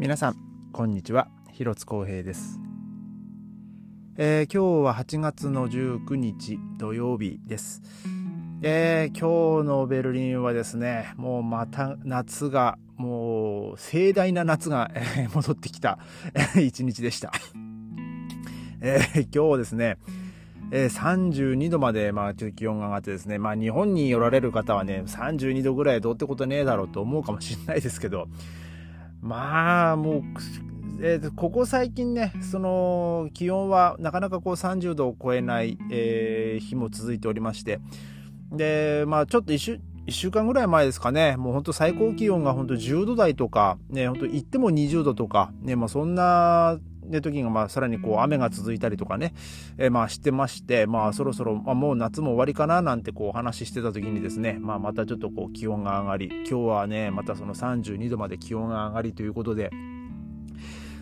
皆さんこんにちは。広津光平です、えー、今日は8月の19日土曜日です、えー、今日のベルリンはですねもうまた夏がもう盛大な夏が、えー、戻ってきた一日でした、えー、今日ですねえー、32度まで、まあ、ちょっと気温が上がってですね、まあ、日本におられる方はね、32度ぐらいどうってことねえだろうと思うかもしれないですけど、まあ、もう、えー、ここ最近ね、その気温はなかなかこう30度を超えない、えー、日も続いておりまして、で、まあちょっと一週、1週間ぐらい前ですかね、もう本当最高気温が本当10度台とか、ね、本当行っても20度とか、ね、まあそんなで時がまあさらにこう雨が続いたりとかね、えー、まあしてまして、まあそろそろ、まあ、もう夏も終わりかななんてこうお話ししてた時にですね、まあまたちょっとこう気温が上がり、今日はね、またその32度まで気温が上がりということで、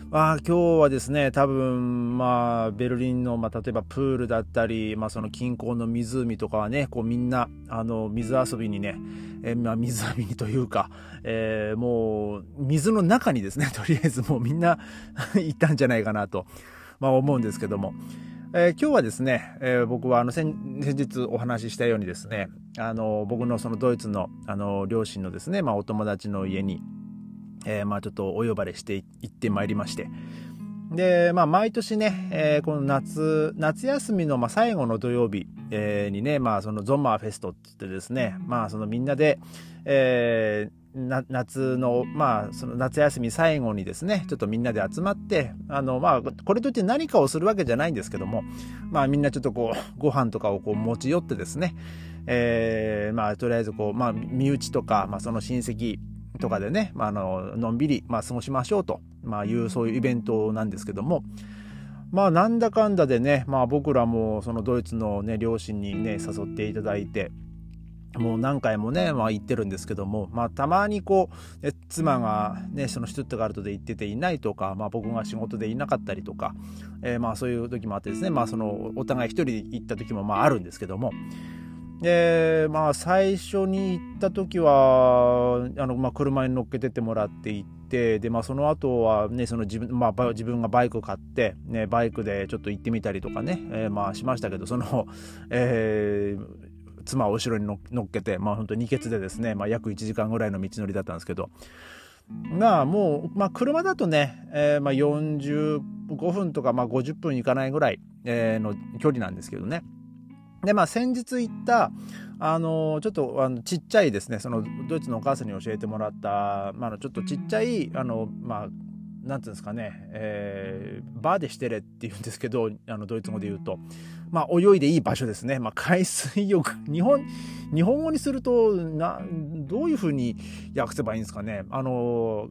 あ、今日はですね、多分、まあ、ベルリンの、まあ、例えばプールだったり、まあ、その近郊の湖とかはね、こうみんな、あの、水遊びにね、え、まあ、水浴びにというか、えー、もう、水の中にですね、とりあえずもうみんな 行ったんじゃないかなと、まあ、思うんですけども、えー、今日はですね、えー、僕はあの先先日お話ししたようにですね、あの僕のそのドイツのあの両親のですね、まあ、お友達の家に、えー、まあちょっとお呼ばれして行ってまいりまして。で、まあ毎年ね、えー、この夏、夏休みのまあ最後の土曜日、えー、にね、まあそのゾンマーフェストって言ってですね、まあそのみんなで、えー、夏の、まあ、その夏休み最後にですね、ちょっとみんなで集まって、あの、まあ、これといって何かをするわけじゃないんですけども、まあ、みんなちょっとこう、ご飯とかをこう持ち寄ってですね、えー、まあ、とりあえずこう、まあ、身内とか、まあ、その親戚、とかでね、まあ、あののんびり、まあ、過ごしましょうと、まあ、いうそういうイベントなんですけども。まあなんだかんだでね、まあ、僕らもそのドイツの、ね、両親にね誘っていただいてもう何回もね、まあ、行ってるんですけども、まあ、たまにこう妻が、ね、そのシュトゥットガルトで行ってていないとか、まあ、僕が仕事でいなかったりとか、えー、まあそういう時もあってですね、まあ、そのお互い一人で行った時もまああるんですけどもでまあ最初に行った時はあの、まあ、車に乗っけてってもらって行ってで、まあ、その後はねその自分,、まあ、自分がバイク買って、ね、バイクでちょっと行ってみたりとかね、えー、まあしましたけどその、えー妻を後ろに乗っけて、まあ本当に二欠でですね、まあ約1時間ぐらいの道のりだったんですけど、がもう、まあ車だとね、えー、まあ45分とかまあ50分いかないぐらい、の距離なんですけどね。で、まあ、先日行った、あの、ちょっと、あの、ちっちゃいですね、その、ドイツのお母さんに教えてもらった、まあ、ちょっとちっちゃい、あの、まあ、なんていうんですかね、えー、バーでしてれって言うんですけど、あの、ドイツ語で言うと、まあ、泳いでいい場所ですね。まあ、海水浴、日本、日本語にすると、な、どういうふうに訳せばいいんですかね。あの、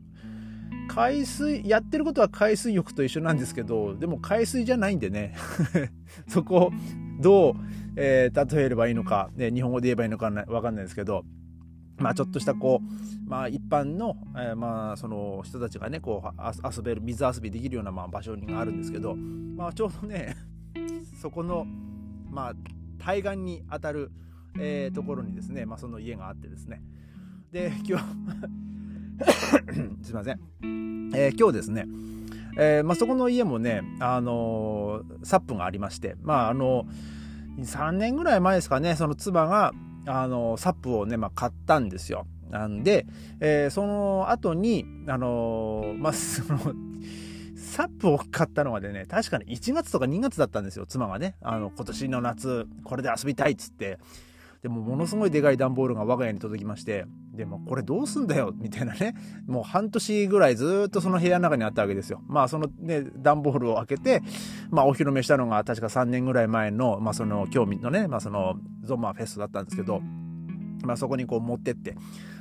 海水、やってることは海水浴と一緒なんですけど、でも海水じゃないんでね、そこ、どう、えー、例えればいいのか、ね、日本語で言えばいいのかわかんないですけど、まあちょっとしたこう、まあ一般の、えー、まあその人たちがね、こう遊べる、水遊びできるようなまあ場所があるんですけど、まあちょうどね、そこの、まあ対岸に当たる、えー、ところにですね、まあその家があってですね。で、今日 すいません。えー、今日ですね、えー、まあそこの家もね、あのー、サップがありまして、まああのー3年ぐらい前ですかね、その妻が、あの、サップをね、まあ、買ったんですよ。なんで、えー、その後に、あのまあ、その、サップを買ったのはでね、確かに1月とか2月だったんですよ、妻がね。あの、今年の夏、これで遊びたいっつって。でもものすごいでかい段ボールが我が家に届きまして、でもこれどうすんだよみたいなね、もう半年ぐらいずっとその部屋の中にあったわけですよ。まあそのね、段ボールを開けて、まあお披露目したのが確か3年ぐらい前の、まあその興味のね、まあそのゾンマフェストだったんですけど、まあそこにこう持ってって、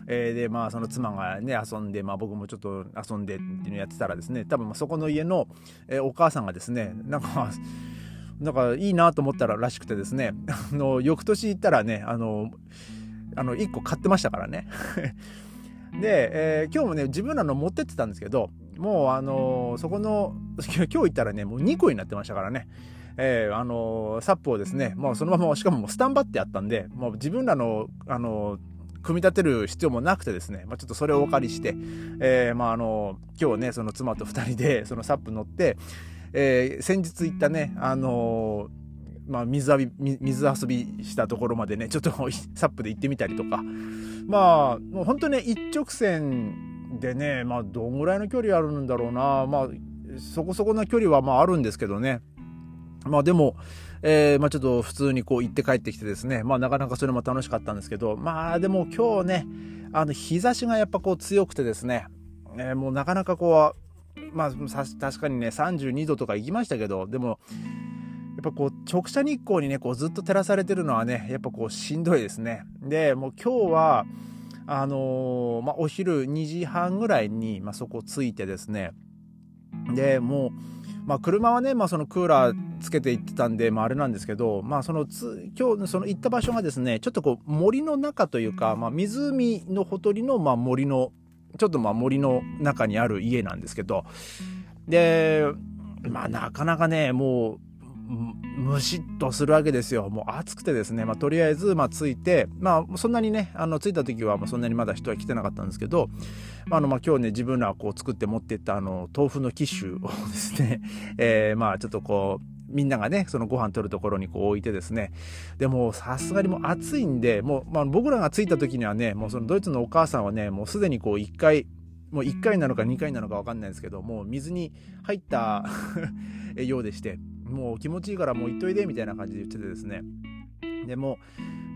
えー、でまあその妻がね遊んで、まあ僕もちょっと遊んでっていうのやってたらですね、多分そこの家の、え、お母さんがですね、なんか、なんかいいなと思ったららしくてですね、あの、翌年行ったらね、あの、あの、1個買ってましたからね。で、えー、今日もね、自分らの持ってってたんですけど、もうあのそこの、今日行ったらね、もう2個になってましたからね。えー、あのサップをですね、もうそのまま、しかももスタンバってあったんで、もう自分らの、あの組み立てる必要もなくてですね、まあ、ちょっとそれをお借りして、え、まああの今日ねその妻と2人でそのサップ乗って、え、先日行ったねあのまあ、水浴び水遊びしたところまでねちょっと サップで行ってみたりとか。まあもう本当ね一直線でねまあどんぐらいの距離あるんだろうな。まあそこそこな距離はまああるんですけどね。まあでも、えー、まあちょっと普通にこう行って帰ってきてですね、まあなかなかそれも楽しかったんですけど、まあでも今日ね、あの日差しがやっぱこう強くてですね、えー、もうなかなかこう、まあ確かにね32度とか行きましたけど、でも、やっぱこう直射日光にねこうずっと照らされてるのはねやっぱこうしんどいですね。でもう今日はあのー、まあ、お昼2時半ぐらいに、まあ、そこ着いてですね。でもうまあ、車はね、まあ、そのクーラーつけて行ってたんで、まあ、あれなんですけど、まあ、そのつ今日その行った場所がですねちょっとこう森の中というか、まあ、湖のほとりのまあ森のちょっとまあ森の中にある家なんですけど。でまあなかなかねもうむしっとするわけですよ。もう暑くてですね、まあ、とりあえず、まあ、着いて、まあ、そんなにね、あの、着いた時は、まあ、そんなにまだ人は来てなかったんですけど、まあ、あの、まあ、今日ね、自分らこう作って持っていったあの、豆腐のキッシュをですね、えー、まあ、ちょっとこう、みんながね、そのご飯取るところにこう置いてですね。でも、さすがにもう暑いんで、もう、まあ、僕らが着いた時にはね、もうそのドイツのお母さんはね、もうすでにこう一回、もう1回なのか2回なのか分かんないですけどもう水に入った ようでしてもう気持ちいいからもう行っといでみたいな感じで言っててですねでも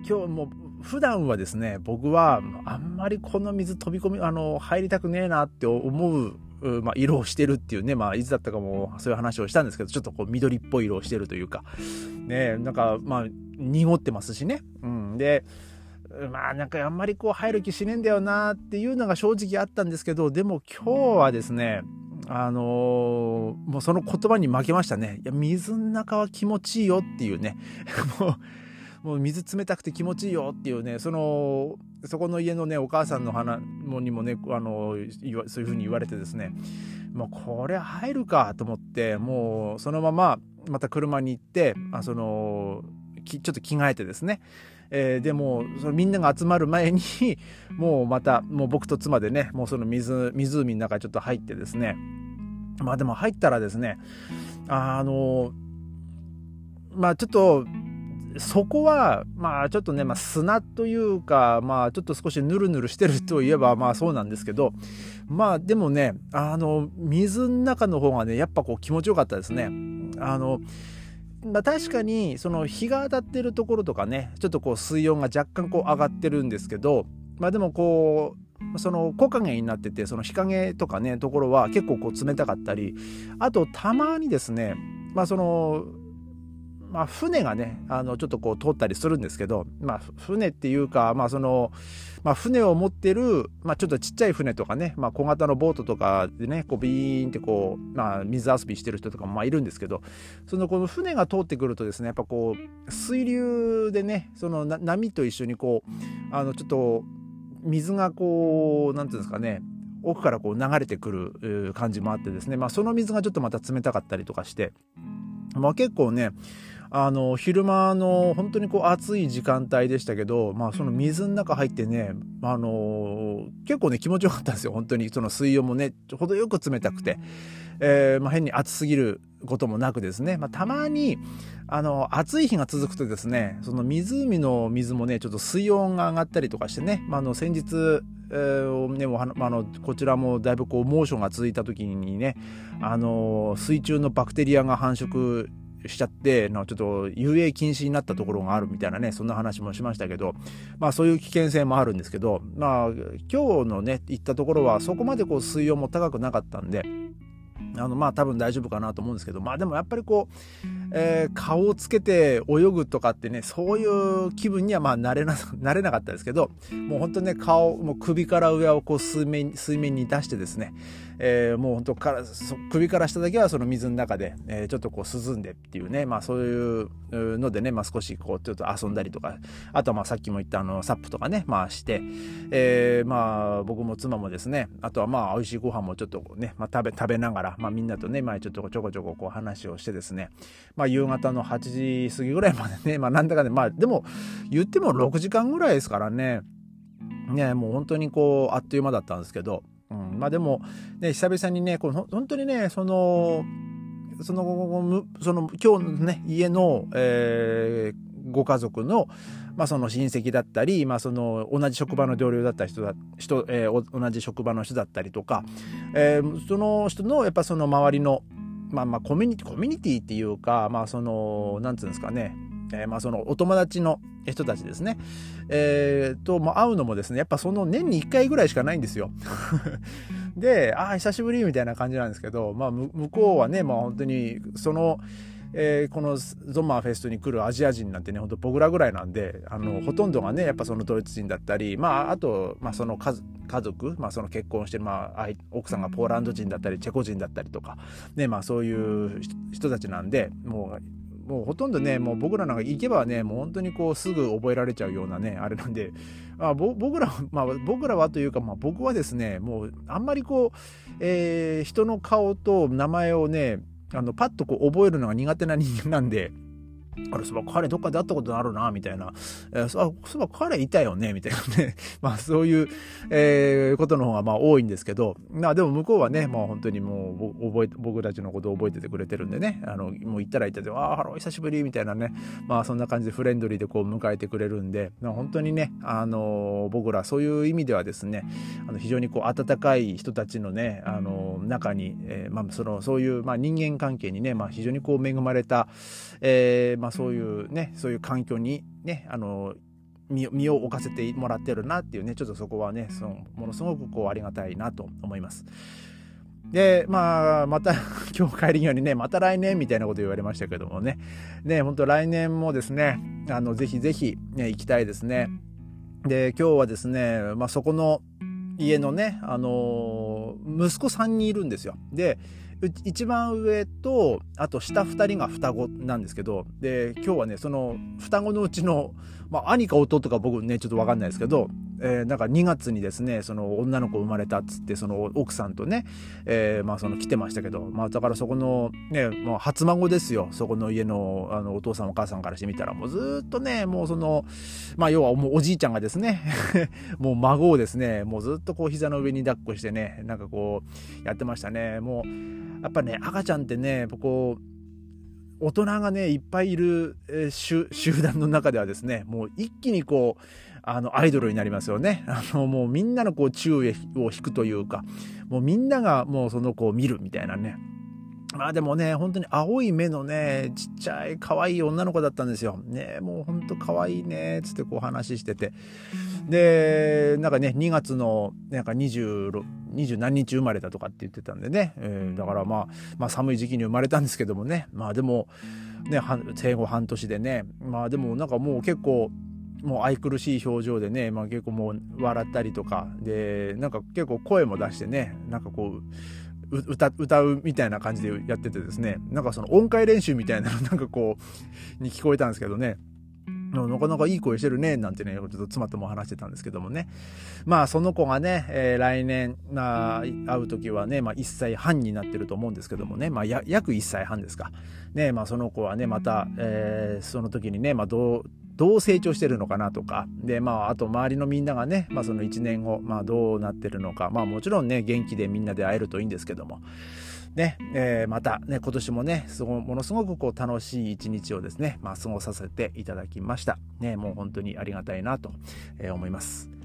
今日も普段はですね僕はあんまりこの水飛び込みあの入りたくねえなって思うまあ、色をしてるっていうね、まあ、いつだったかもそういう話をしたんですけど、ちょっとこう緑っぽい色をしてるというか、ね、なんか、まあ、濁ってますしね。うん。で、まあなんかあんまりこう入る気しねえんだよなっていうのが正直あったんですけど、でも今日はですね、あのー、もうその言葉に負けましたね。いや、水の中は気持ちいいよっていうね。もう、もう水冷たくて気持ちいいよっていうね、その、そこの家のね、お母さんの花にもね、あの、そういうふうに言われてですね、もうこれ入るかと思って、もうそのまままた車に行って、あその、ちょっと着替えてですね、えー、でもそのみんなが集まる前に もうまたもう僕と妻でねもうその水湖の中にちょっと入ってですねまあでも入ったらですねあのまあちょっとそこはまあちょっとね、まあ、砂というかまあちょっと少しヌルヌルしてるといえばまあそうなんですけどまあでもねあの水の中の方がねやっぱこう気持ちよかったですね。あのまあ、確かにその日が当たってるところとかねちょっとこう水温が若干こう上がってるんですけどまあでもこうその木陰になっててその日陰とかねところは結構こう冷たかったりあとたまにですねまあそのまあ、船がねあのちょっとこう通ったりするんですけど、まあ、船っていうか、まあそのまあ、船を持ってる、まあ、ちょっとちっちゃい船とかね、まあ、小型のボートとかでねこうビーンってこう、まあ、水遊びしてる人とかもまあいるんですけどそのこの船が通ってくるとですねやっぱこう水流でねその波と一緒にこうあのちょっと水がこう何て言うんですかね奥からこう流れてくる感じもあってですね、まあ、その水がちょっとまた冷たかったりとかして、まあ、結構ねあの昼間の本当にこう暑い時間帯でしたけど、まあ、その水の中入ってね、あの結構ね気持ちよかったんですよ。本当にその水温もね程よく冷たくて、えーまあ、変に暑すぎることもなくですね、まあ、たまにあの暑い日が続くとですねその湖の水もねちょっと水温が上がったりとかしてね、まあ、あの先日えーね、あのこちらもだいぶこう猛暑が続いた時にね、あの水中のバクテリアが繁殖しちゃってのちょっと遊泳禁止になったところがあるみたいなねそんな話もしましたけどまあそういう危険性もあるんですけどまあ今日のね行ったところはそこまでこう水温も高くなかったんであのまあ多分大丈夫かなと思うんですけどまあでもやっぱりこう、えー、顔をつけて泳ぐとかってねそういう気分にはまあなれな なれなかったですけどもう本当ね顔もう首から上をこう水面水面に出してですねえー、もう本当から首から下だけはその水の中で、えー、ちょっとこう涼んでっていうね、まあ、そういうのでね、まあ、少しこうちょっと遊んだりとかあとはまあさっきも言ったあのサップとかね、まあ、して、えー、まあ僕も妻もですねあとはまあ美味しいご飯もちょっとね、まあ、食べ食べながら、まあ、みんなとね、まあ、ちょっとちょこちょここう話をしてですね、まあ、夕方の8時過ぎぐらいまでね、まあ、なんだかねまあでも言っても6時間ぐらいですからね。ね、もう本当にこう、あっという間だったんですけど、うん、まあでも、ね、久々にね、この本当にね、その、その、その今日のね、家の、えー、ご家族の、まあ、その親戚だったり、まあ、その同じ職場の同僚だった人だ人、えー、同じ職場の人だったりとか、えー、その人のやっぱその周りの、まあ、まあコミュニティコミュニティっていうか、まあ、そのなんていうんですかねえー、まあそのお友達の人たちですね、えー、と、まあ、会うのもですねやっぱその年に1回ぐらいしかないんですよ。でああ久しぶりみたいな感じなんですけど、まあ、向こうはね、まあ、本当にその。えー、このゾンマーフェストに来るアジア人なんてねほんと僕らぐらいなんであのほとんどがねやっぱそのドイツ人だったりまああと、まあ、その家家族、まあ、その結婚してる、まあ、奥さんがポーランド人だったりチェコ人だったりとか、ねまあ、そういう人たちなんでもうもうほとんどねもう僕らなんか行けばねもう本当にこうすぐ覚えられちゃうようなねあれなんで、まあ、僕らまあ僕らはというか、まあ、僕はですねもうあんまりこう、えー、人の顔と名前をねあのパッとこう覚えるのが苦手な人間なんで。あれ、そば彼どっかで会ったことあるな、みたいな。えー、そういえば彼いたよね、みたいなね。まあそういう、えー、ことの方がまあ多いんですけど、まあでも向こうはね、まあ本当にもう覚え、僕たちのことを覚えててくれてるんでね、あの、もう行ったら行ったで、ああ、ハロー、久しぶり、みたいなね。まあそんな感じでフレンドリーでこう迎えてくれるんで、まあ、本当にね、あの、僕らそういう意味ではですね、あの非常にこう温かい人たちのね、あの、中に、えー、まあその、そういう、まあ人間関係にね、まあ非常にこう恵まれた、えー、まあそういうね、そういう環境にね、あの、身を置かせてもらってるなっていうね、ちょっとそこはね、そのものすごくこうありがたいなと思います。で、まあ、また、今日帰り際にね、また来年みたいなこと言われましたけどもね、ね、本当来年もですね、あの、ぜひぜひ、ね、行きたいですね。で、今日はですね、まあそこの家のね、あの息子3人いるんですよ。で、一番上とあと下2人が双子なんですけどで今日はねその双子のうちの、まあ、兄か弟か僕ねちょっと分かんないですけどえー、なんか2月にですねその女の子生まれたっつってその奥さんとね、えー、まあその来てましたけど、まあ、だからそこのねもう初孫ですよ。そこの家のあのお父さんお母さんからしてみたらもうずっとねもうそのまあ要はもうおじいちゃんがですね もう孫をですねもうずっとこう膝の上に抱っこしてねなんかこうやってましたね。もうやっぱね赤ちゃんってねこう大人がねいっぱいいる、えー、集団の中ではですねもう一気にこうあのアイドルになりますよね。あのもうみんなのこう注意を引くというかもうみんながもうその子を見るみたいなね。まあでもね、本当に青い目のね、ちっちゃい可愛い女の子だったんですよ。ね、もう本当可愛いね、つってこう話してて。で、なんかね、2月の、なんか20、20何日生まれたとかって言ってたんでね、えー、だからまあ、まあ寒い時期に生まれたんですけどもね、まあでも、ね、生後半年でね、まあでもなんかもう結構、もう愛くるしい表情でね、まあ、結構もう笑ったりとか。でなんか結構声も出してねなんかこう歌歌うみたいな感じでやっててですね。なんかその音階練習みたいなのなんかこうに聞こえたんですけどね。なかなかいい声してるね、なんてね、ちょっと妻とも話してたんですけどもね。まあ、その子がね、えー、来年、まあ、会う時はね、まあ、1歳半になってると思うんですけどもね、まあ、約1歳半ですか。ね、まあ、その子はね、また、えー、その時にね、まあ、どう、どう成長してるのかなとか、で、まあ、あと周りのみんながね、まあ、その1年後、まあ、どうなってるのか、まあ、もちろんね、元気でみんなで会えるといいんですけども、ね、えー、またね、今年もね、すごものすごくこう楽しい一日をですね、まあ、過ごさせていただきました。ね、もう本当にありがたいなと思います。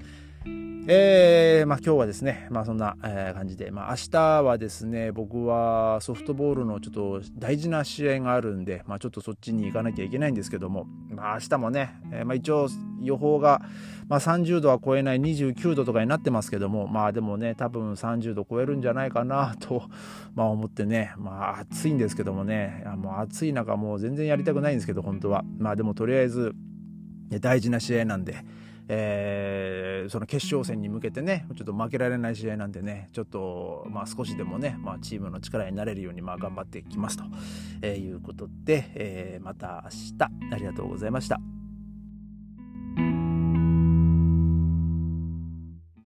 えー、まあ今日はですね、まあそんな、感じで、まあ明日はですね、僕はソフトボールのちょっと大事な試合があるんで、まあちょっとそっちに行かなきゃいけないんですけども、まあ明日もね、えー、まあ一応予報が、まあ30度は超えない29度とかになってますけども、まあでもね、多分30度超えるんじゃないかなと、まあ思ってね、まあ暑いんですけどもね、もう暑い中もう全然やりたくないんですけど、本当は。まあでもとりあえず、大事な試合なんで、えー、その決勝戦に向けてねちょっと負けられない試合なんでねちょっと、まあ、少しでもね、まあ、チームの力になれるように、まあ、頑張っていきますと、えー、いうことで、えー、また明日ありがとうございました。